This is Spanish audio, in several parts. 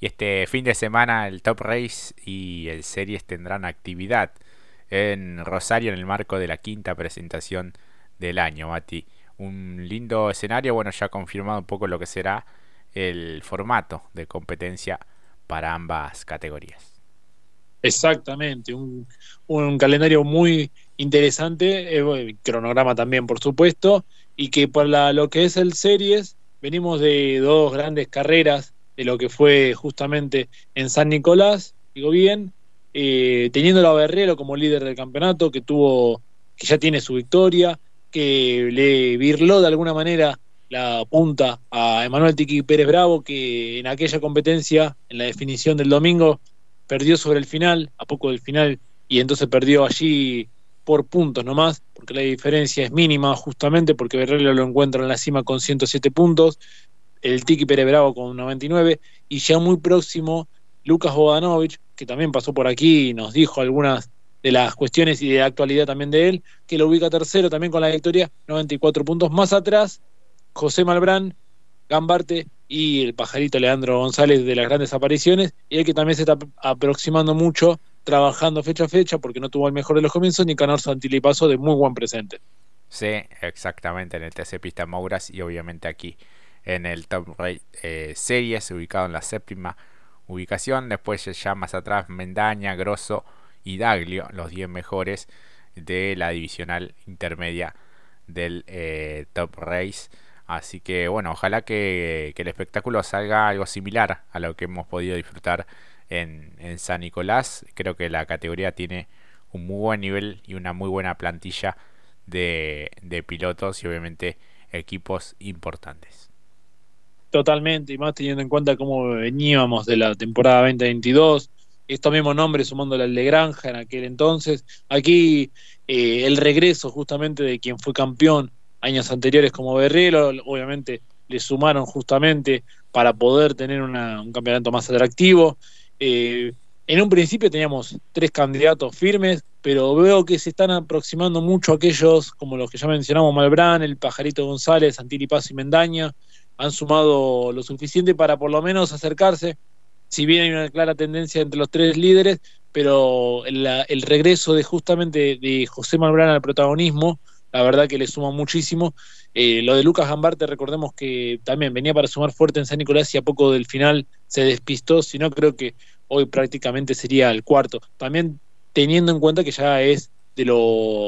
Y este fin de semana el Top Race y el Series tendrán actividad en Rosario en el marco de la quinta presentación del año, Mati. Un lindo escenario, bueno, ya confirmado un poco lo que será el formato de competencia para ambas categorías. Exactamente, un, calendario muy interesante, eh, cronograma también, por supuesto, y que para lo que es el Series, venimos de dos grandes carreras de lo que fue justamente en San Nicolás, digo bien, eh, teniendo a Berrero como líder del campeonato, que tuvo, que ya tiene su victoria, que le virló de alguna manera la punta a Emanuel Tiki Pérez Bravo, que en aquella competencia, en la definición del domingo, perdió sobre el final, a poco del final, y entonces perdió allí por puntos nomás, porque la diferencia es mínima justamente porque Berrero lo encuentra en la cima con 107 puntos, el Tiki Pérez Bravo con 99 y ya muy próximo Lucas Bodanovich, que también pasó por aquí y nos dijo algunas de las cuestiones y de la actualidad también de él, que lo ubica tercero también con la victoria, 94 puntos más atrás, José Malbrán, Gambarte y el pajarito Leandro González de las grandes apariciones, y el que también se está aproximando mucho, trabajando fecha a fecha, porque no tuvo el mejor de los comienzos, ni Canor Santilipaso de muy buen presente. Sí, exactamente, en el TC Pista Mouras y obviamente aquí en el Top Rate eh, Series, ubicado en la séptima ubicación. Después ya más atrás Mendaña, Grosso y Daglio, los 10 mejores de la divisional intermedia del eh, Top Race. Así que bueno, ojalá que, el espectáculo salga algo similar a lo que hemos podido disfrutar en, en San Nicolás. Creo que la categoría tiene un muy buen nivel y una muy buena plantilla de, de pilotos y obviamente equipos importantes. Totalmente, y más teniendo en cuenta cómo veníamos de la temporada 2022, estos mismos nombres sumándole al de Granja en aquel entonces. Aquí eh, el regreso justamente de quien fue campeón años anteriores como Berrero, obviamente le sumaron justamente para poder tener un campeonato más atractivo. Eh, en un principio teníamos tres candidatos firmes, pero veo que se están aproximando mucho aquellos como los que ya mencionamos, Malbrán, el Pajarito González, Antili Paz y Mendaña, han sumado lo suficiente para por lo menos acercarse, si bien hay una clara tendencia entre los tres líderes, pero el, regreso de justamente de José Malbrán al protagonismo, la verdad que le suma muchísimo. Eh, lo de Lucas Gambarte, recordemos que también venía para sumar fuerte en San Nicolás y a poco del final se despistó, si no creo que hoy prácticamente sería el cuarto. También teniendo en cuenta que ya es de lo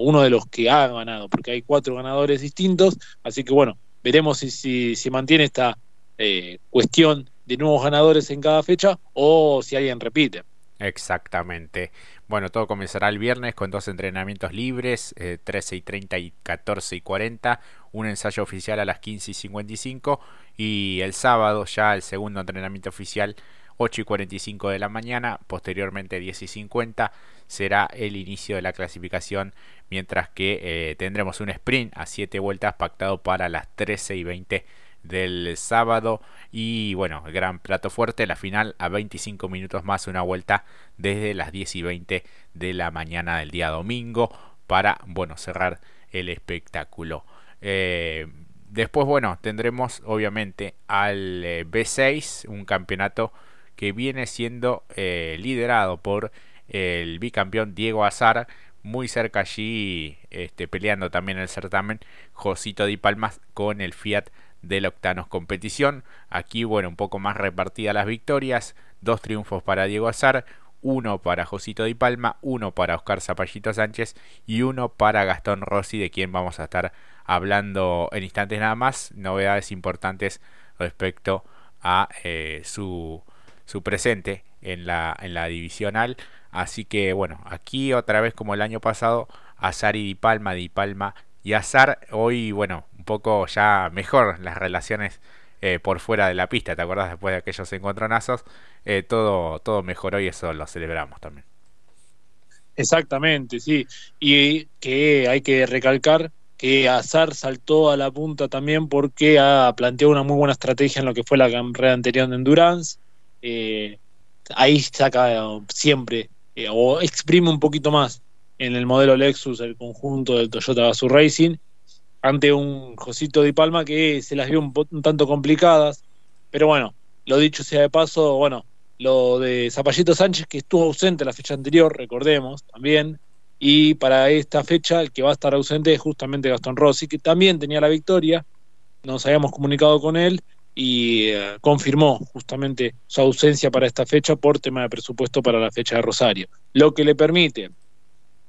uno de los que ha ganado, porque hay cuatro ganadores distintos, así que bueno, veremos si, si, mantiene esta eh, cuestión de nuevos ganadores en cada fecha o si alguien repite. Exactamente. Bueno, todo comenzará el viernes con dos entrenamientos libres, 13 eh, y 30 y 14 y 40, un ensayo oficial a las 15 y 55 y el sábado ya el segundo entrenamiento oficial 8 y 45 de la mañana, posteriormente 10 y 50 será el inicio de la clasificación, mientras que eh, tendremos un sprint a 7 vueltas pactado para las 13 y 20 del sábado y bueno, gran plato fuerte, la final a 25 minutos más una vuelta desde las 10 y 20 de la mañana del día domingo para bueno, cerrar el espectáculo. Eh, después bueno, tendremos obviamente al eh, B6, un campeonato que viene siendo liderado por el bicampeón Diego Azar, muy cerca allí este, peleando también el certamen Josito Di Palmas con el Fiat del Octanos Competición. Aquí, bueno, un poco más repartidas las victorias, dos triunfos para Diego Azar, uno para Josito Di Palma, uno para Oscar Zapallito Sánchez y uno para Gastón Rossi, de quien vamos a estar hablando en instantes nada más. Novedades importantes respecto a eh, su su presente en la, en la divisional. Así que bueno, aquí otra vez como el año pasado, Azar y Di Palma, Di Palma y Azar. Hoy, bueno, un poco ya mejor las relaciones eh, por fuera de la pista. ¿Te acuerdas después de aquellos encontronazos? Eh, todo, todo mejoró y eso lo celebramos también. Exactamente, sí. Y que hay que recalcar que Azar saltó a la punta también porque ha planteado una muy buena estrategia en lo que fue la carrera anterior de Endurance eh, ahí saca siempre eh, o exprime un poquito más en el modelo Lexus el conjunto del Toyota Gazoo Racing ante un Josito Di Palma que se las vio un, tanto complicadas, pero bueno, lo dicho sea de paso, bueno, lo de Zapallito Sánchez, que estuvo ausente la fecha anterior, recordemos también, y para esta fecha el que va a estar ausente es justamente Gastón Rossi, que también tenía la victoria, nos habíamos comunicado con él y eh, confirmó justamente su ausencia para esta fecha por tema de presupuesto para la fecha de Rosario, lo que le permite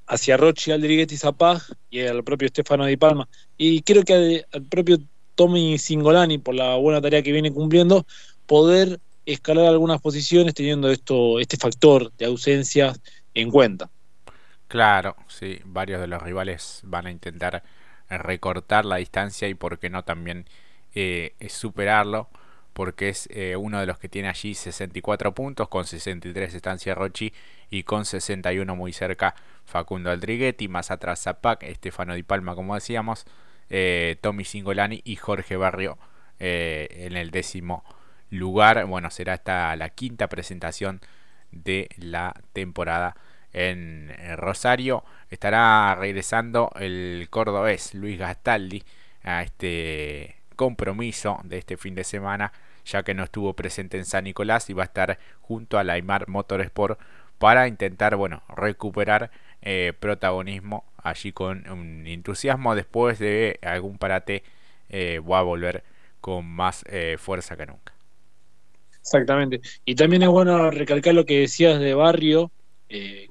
hacia Rochi, Aldriguez y Zapag y al propio Estefano Di Palma. Y creo que al propio Tommy Singolani por la buena tarea que viene cumpliendo poder escalar algunas posiciones teniendo esto este factor de ausencias en cuenta. Claro, sí, varios de los rivales van a intentar recortar la distancia y por qué no también eh, superarlo porque es eh, uno de los que tiene allí 64 puntos, con 63 estancia Rochi y con 61 muy cerca Facundo Aldriguetti, más atrás Zapac, Estefano Di Palma como decíamos, eh, Tommy Singolani y Jorge Barrio en el décimo lugar. Bueno, será esta la quinta presentación de la temporada en Rosario. Estará regresando el cordobés Luis Gastaldi a este compromiso de este fin de semana, ya que no estuvo presente en San Nicolás y va a estar junto a Laimar Motorsport para intentar, bueno, recuperar eh, protagonismo allí con un entusiasmo después de algún parate eh, va a volver con más eh, fuerza que nunca. Exactamente. Y también es bueno recalcar lo que decías de Barrio,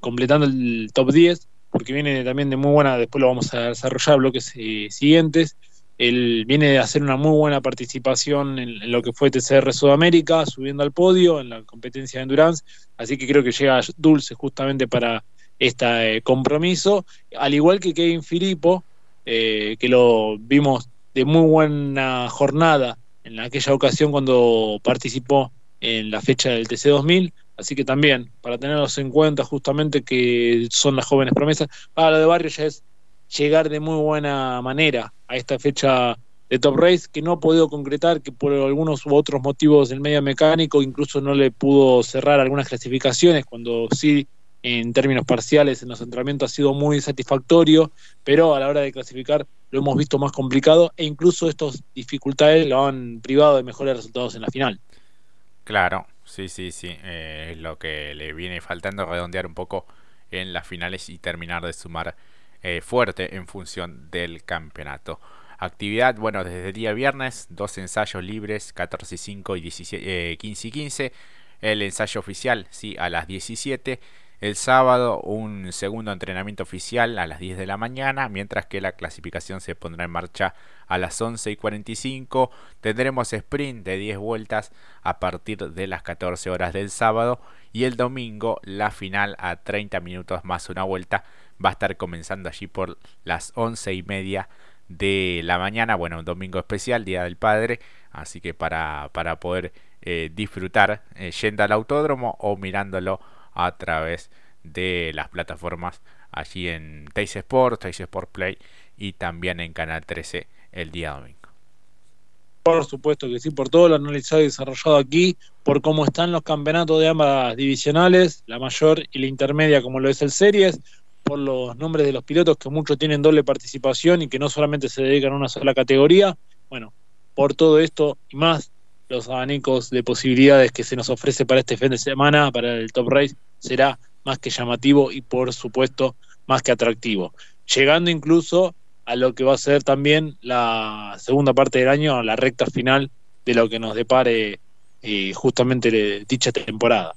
completando el top 10, porque viene también de muy buena, después lo vamos a desarrollar bloques siguientes. Él viene de hacer una muy buena participación en, lo que fue TCR Sudamérica, subiendo al podio en la competencia de endurance, así que creo que llega dulce justamente para este compromiso, al igual que Kevin Filippo, que lo vimos de muy buena jornada en aquella ocasión cuando participó en la fecha del TC2000, así que también para tenerlos en cuenta justamente que son las jóvenes promesas. Para lo de Barrio ya es llegar de muy buena manera a esta fecha de Top Race que no ha podido concretar, que por algunos u otros motivos del medio mecánico incluso no le pudo cerrar algunas clasificaciones, cuando sí en términos parciales en los entrenamientos ha sido muy satisfactorio, pero a la hora de clasificar lo hemos visto más complicado e incluso estas dificultades lo han privado de mejores resultados en la final. Claro, sí, sí, sí. Eh, es lo que le viene faltando redondear un poco en las finales y terminar de sumar eh, fuerte en función del campeonato. Actividad, bueno, desde el día viernes, dos ensayos libres, 14 y 5 y 17, 15 y 15. El ensayo oficial, sí, a las 17 el sábado un segundo entrenamiento oficial a las 10 de la mañana, mientras que la clasificación se pondrá en marcha a las 11 y 45. Tendremos sprint de 10 vueltas a partir de las 14 horas del sábado y el domingo la final a 30 minutos más una vuelta va a estar comenzando allí por las 11 y media de la mañana. Bueno, un domingo especial, Día del Padre, así que para, para poder eh, disfrutar eh, yendo al autódromo o mirándolo a través de las plataformas allí en Teis Sport, Teis Sport Play y también en Canal 13 el día domingo. Por supuesto que sí, por todo lo analizado y desarrollado aquí, por cómo están los campeonatos de ambas divisionales, la mayor y la intermedia, como lo es el Series, por los nombres de los pilotos que muchos tienen doble participación y que no solamente se dedican a una sola categoría. Bueno, por todo esto y más, los abanicos de posibilidades que se nos ofrece para este fin de semana, para el Top Race, será más que llamativo y por supuesto más que atractivo. Llegando incluso a lo que va a ser también la segunda parte del año, a la recta final de lo que nos depare eh, justamente dicha temporada.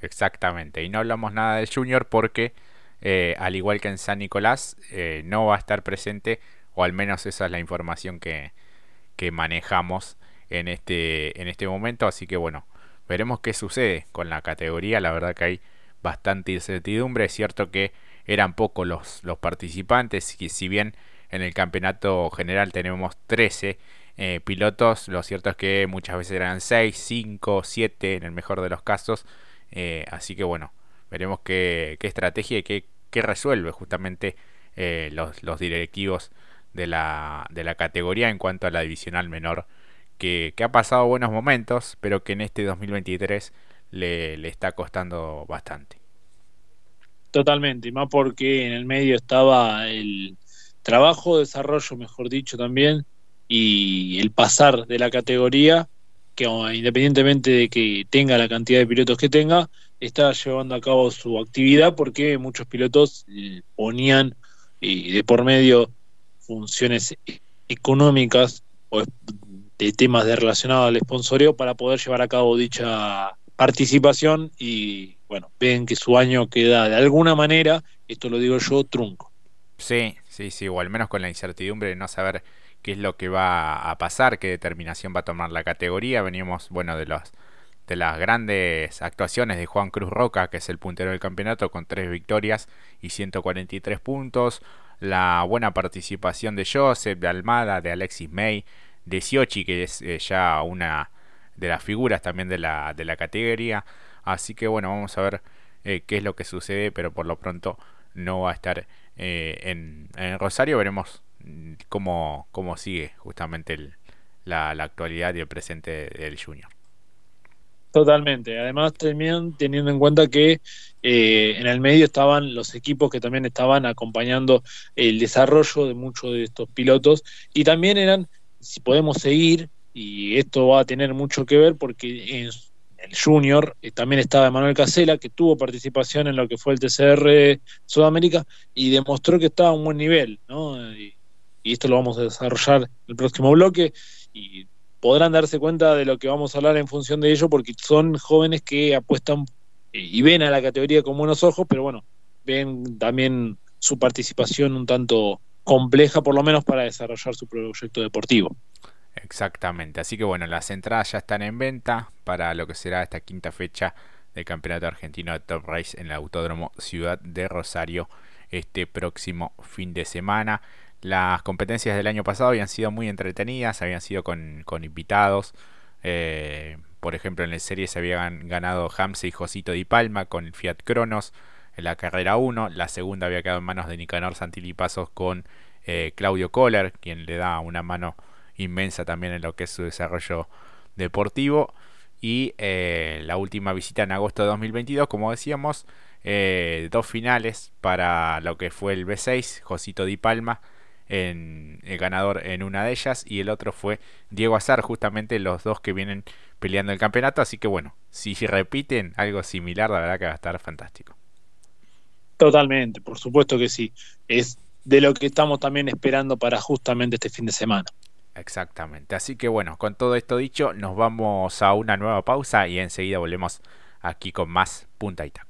Exactamente, y no hablamos nada del Junior porque, eh, al igual que en San Nicolás, eh, no va a estar presente, o al menos esa es la información que, que manejamos en este, en este momento. Así que bueno, veremos qué sucede con la categoría. La verdad que hay bastante incertidumbre. Es cierto que eran pocos los, los participantes. Y si bien en el campeonato general tenemos 13 eh, pilotos, lo cierto es que muchas veces eran 6, 5, 7 en el mejor de los casos. Así que bueno, veremos qué, estrategia y qué, resuelve justamente eh, los, los directivos de la, de la categoría en cuanto a la divisional menor que, ha pasado buenos momentos, pero que en este 2023 le, le está costando bastante. Totalmente, y más porque en el medio estaba el trabajo, desarrollo, mejor dicho, también, y el pasar de la categoría que independientemente de que tenga la cantidad de pilotos que tenga, está llevando a cabo su actividad porque muchos pilotos eh, ponían eh, de por medio funciones económicas o de temas relacionados al sponsorio para poder llevar a cabo dicha participación y bueno, ven que su año queda de alguna manera, esto lo digo yo, trunco. Sí, sí, sí, o al menos con la incertidumbre de no saber qué es lo que va a pasar, qué determinación va a tomar la categoría. Venimos, bueno, de los de las grandes actuaciones de Juan Cruz Roca, que es el puntero del campeonato con tres victorias y 143 puntos. La buena participación de Joseph, de Almada, de Alexis May, de Siochi, que es eh, ya una de las figuras también de la, de la categoría. Así que bueno, vamos a ver eh, qué es lo que sucede, pero por lo pronto no va a estar eh, en, en, Rosario. Veremos cómo, cómo sigue justamente la, la actualidad y el presente del Junior. Totalmente. Además, también teniendo en cuenta que eh, en el medio estaban los equipos que también estaban acompañando el desarrollo de muchos de estos pilotos y también eran, si podemos seguir, y esto va a tener mucho que ver porque en el junior eh, también estaba Manuel Casela, que tuvo participación en lo que fue el TCR Sudamérica y demostró que estaba a un buen nivel, ¿no? Y, y esto lo vamos a desarrollar en el próximo bloque y podrán darse cuenta de lo que vamos a hablar en función de ello, porque son jóvenes que apuestan y ven a la categoría con buenos ojos, pero bueno, ven también su participación un tanto compleja, por lo menos para desarrollar su proyecto deportivo. Exactamente, así que bueno, las entradas ya están en venta para lo que será esta quinta fecha del Campeonato Argentino de Top Race en el Autódromo Ciudad de Rosario este próximo fin de semana. Las competencias del año pasado habían sido muy entretenidas, habían sido con, invitados. Eh, por ejemplo, en la serie se habían ganado Hamse y Josito Di Palma con el Fiat Cronos en la carrera 1. La segunda había quedado en manos de Nicanor Santilipazos con eh, Claudio Kohler, quien le da una mano inmensa también en lo que es su desarrollo deportivo. Y eh, la última visita en agosto de 2022, como decíamos, dos finales para lo que fue el B6, Josito Di Palma en el ganador en una de ellas y el otro fue Diego Azar, justamente los dos que vienen peleando el campeonato, así que bueno, si repiten algo similar, la verdad que va a estar fantástico. Totalmente, por supuesto que sí, es de lo que estamos también esperando para justamente este fin de semana. Exactamente, así que bueno, con todo esto dicho, nos vamos a una nueva pausa y enseguida volvemos aquí con más punta y taco.